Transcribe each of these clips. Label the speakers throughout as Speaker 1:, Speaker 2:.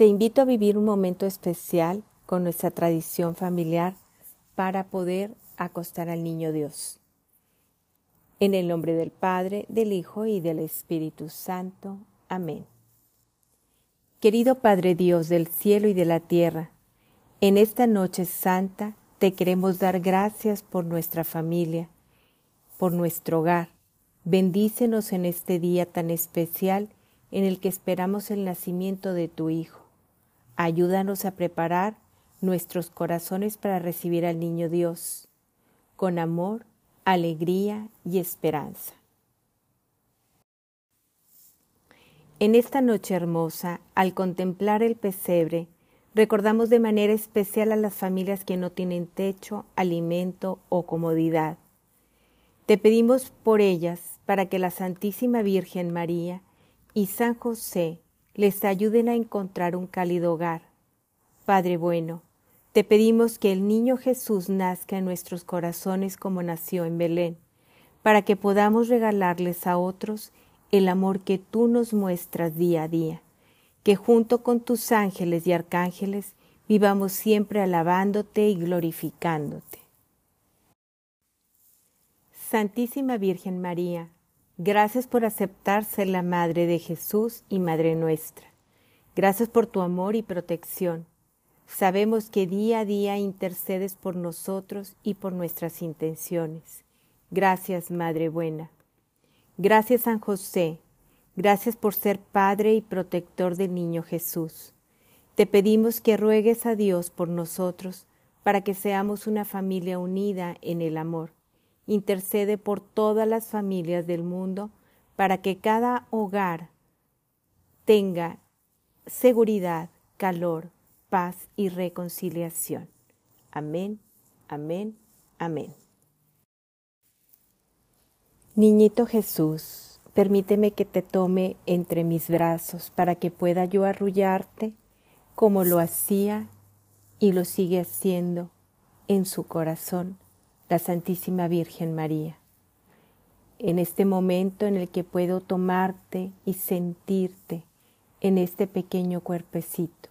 Speaker 1: Te invito a vivir un momento especial con nuestra tradición familiar para poder acostar al niño Dios. En el nombre del Padre, del Hijo y del Espíritu Santo. Amén. Querido Padre Dios del cielo y de la tierra, en esta noche santa te queremos dar gracias por nuestra familia, por nuestro hogar. Bendícenos en este día tan especial en el que esperamos el nacimiento de tu Hijo. Ayúdanos a preparar nuestros corazones para recibir al niño Dios, con amor, alegría y esperanza. En esta noche hermosa, al contemplar el pesebre, Recordamos de manera especial a las familias que no tienen techo, alimento o comodidad. Te pedimos por ellas para que la Santísima Virgen María y San José les ayuden a encontrar un cálido hogar. Padre bueno, te pedimos que el niño Jesús nazca en nuestros corazones como nació en Belén, para que podamos regalarles a otros el amor que tú nos muestras día a día que junto con tus ángeles y arcángeles vivamos siempre alabándote y glorificándote. Santísima Virgen María, gracias por aceptar ser la Madre de Jesús y Madre nuestra. Gracias por tu amor y protección. Sabemos que día a día intercedes por nosotros y por nuestras intenciones. Gracias, Madre buena. Gracias, San José, Gracias por ser Padre y protector del niño Jesús. Te pedimos que ruegues a Dios por nosotros para que seamos una familia unida en el amor. Intercede por todas las familias del mundo para que cada hogar tenga seguridad, calor, paz y reconciliación. Amén, amén, amén. Niñito Jesús, Permíteme que te tome entre mis brazos para que pueda yo arrullarte como lo hacía y lo sigue haciendo en su corazón la Santísima Virgen María. En este momento en el que puedo tomarte y sentirte en este pequeño cuerpecito,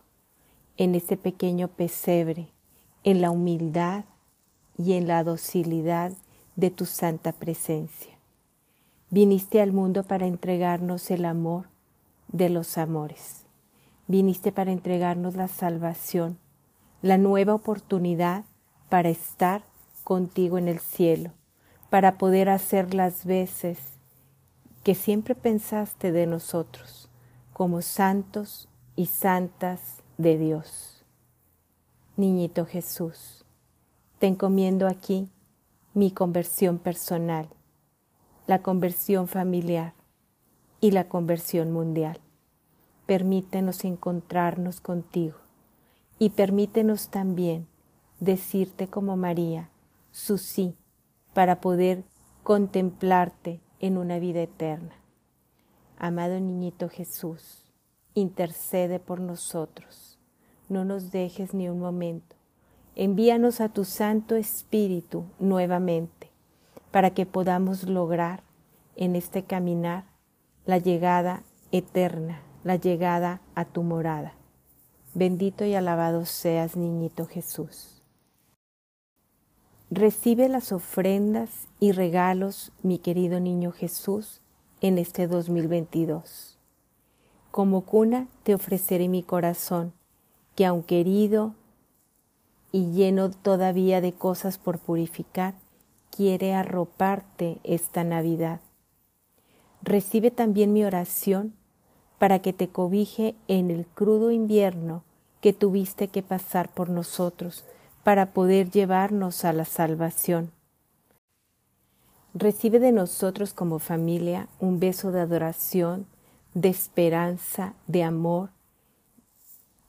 Speaker 1: en este pequeño pesebre, en la humildad y en la docilidad de tu santa presencia. Viniste al mundo para entregarnos el amor de los amores. Viniste para entregarnos la salvación, la nueva oportunidad para estar contigo en el cielo, para poder hacer las veces que siempre pensaste de nosotros como santos y santas de Dios. Niñito Jesús, te encomiendo aquí mi conversión personal la conversión familiar y la conversión mundial. Permítenos encontrarnos contigo y permítenos también decirte como María su sí para poder contemplarte en una vida eterna. Amado niñito Jesús, intercede por nosotros. No nos dejes ni un momento. Envíanos a tu Santo Espíritu nuevamente para que podamos lograr en este caminar la llegada eterna, la llegada a tu morada. Bendito y alabado seas, niñito Jesús. Recibe las ofrendas y regalos, mi querido niño Jesús, en este 2022. Como cuna te ofreceré mi corazón, que aunque herido y lleno todavía de cosas por purificar, quiere arroparte esta Navidad. Recibe también mi oración para que te cobije en el crudo invierno que tuviste que pasar por nosotros para poder llevarnos a la salvación. Recibe de nosotros como familia un beso de adoración, de esperanza, de amor,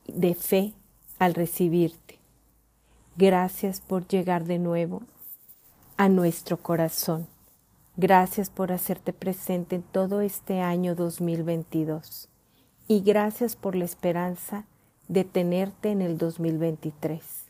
Speaker 1: de fe al recibirte. Gracias por llegar de nuevo a nuestro corazón. Gracias por hacerte presente en todo este año 2022 y gracias por la esperanza de tenerte en el 2023.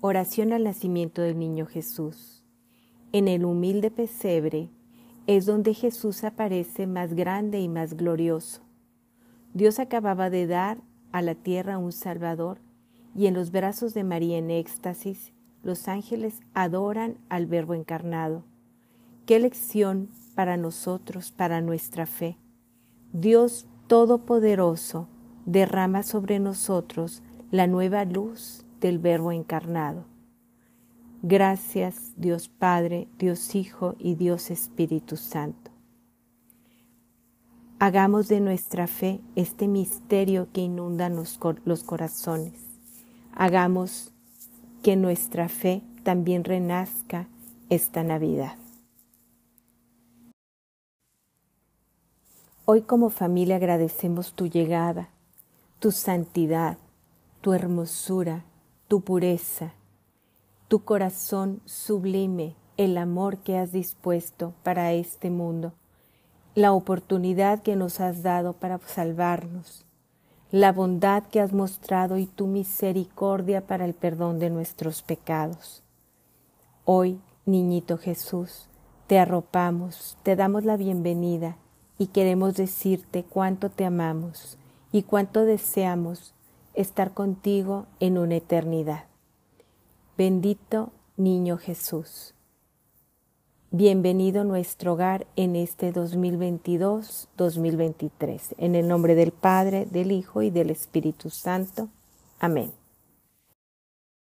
Speaker 1: Oración al nacimiento del niño Jesús. En el humilde pesebre es donde Jesús aparece más grande y más glorioso. Dios acababa de dar a la tierra un Salvador y en los brazos de María en éxtasis los ángeles adoran al Verbo encarnado. Qué lección para nosotros, para nuestra fe. Dios Todopoderoso derrama sobre nosotros la nueva luz del Verbo encarnado. Gracias Dios Padre, Dios Hijo y Dios Espíritu Santo. Hagamos de nuestra fe este misterio que inunda los, corazones. Hagamos que nuestra fe también renazca esta Navidad. Hoy como familia agradecemos tu llegada, tu santidad, tu hermosura, tu pureza, tu corazón sublime, el amor que has dispuesto para este mundo, la oportunidad que nos has dado para salvarnos, la bondad que has mostrado y tu misericordia para el perdón de nuestros pecados. Hoy, niñito Jesús, te arropamos, te damos la bienvenida y queremos decirte cuánto te amamos y cuánto deseamos estar contigo en una eternidad. Bendito Niño Jesús. Bienvenido a nuestro hogar en este 2022-2023. En el nombre del Padre, del Hijo y del Espíritu Santo. Amén.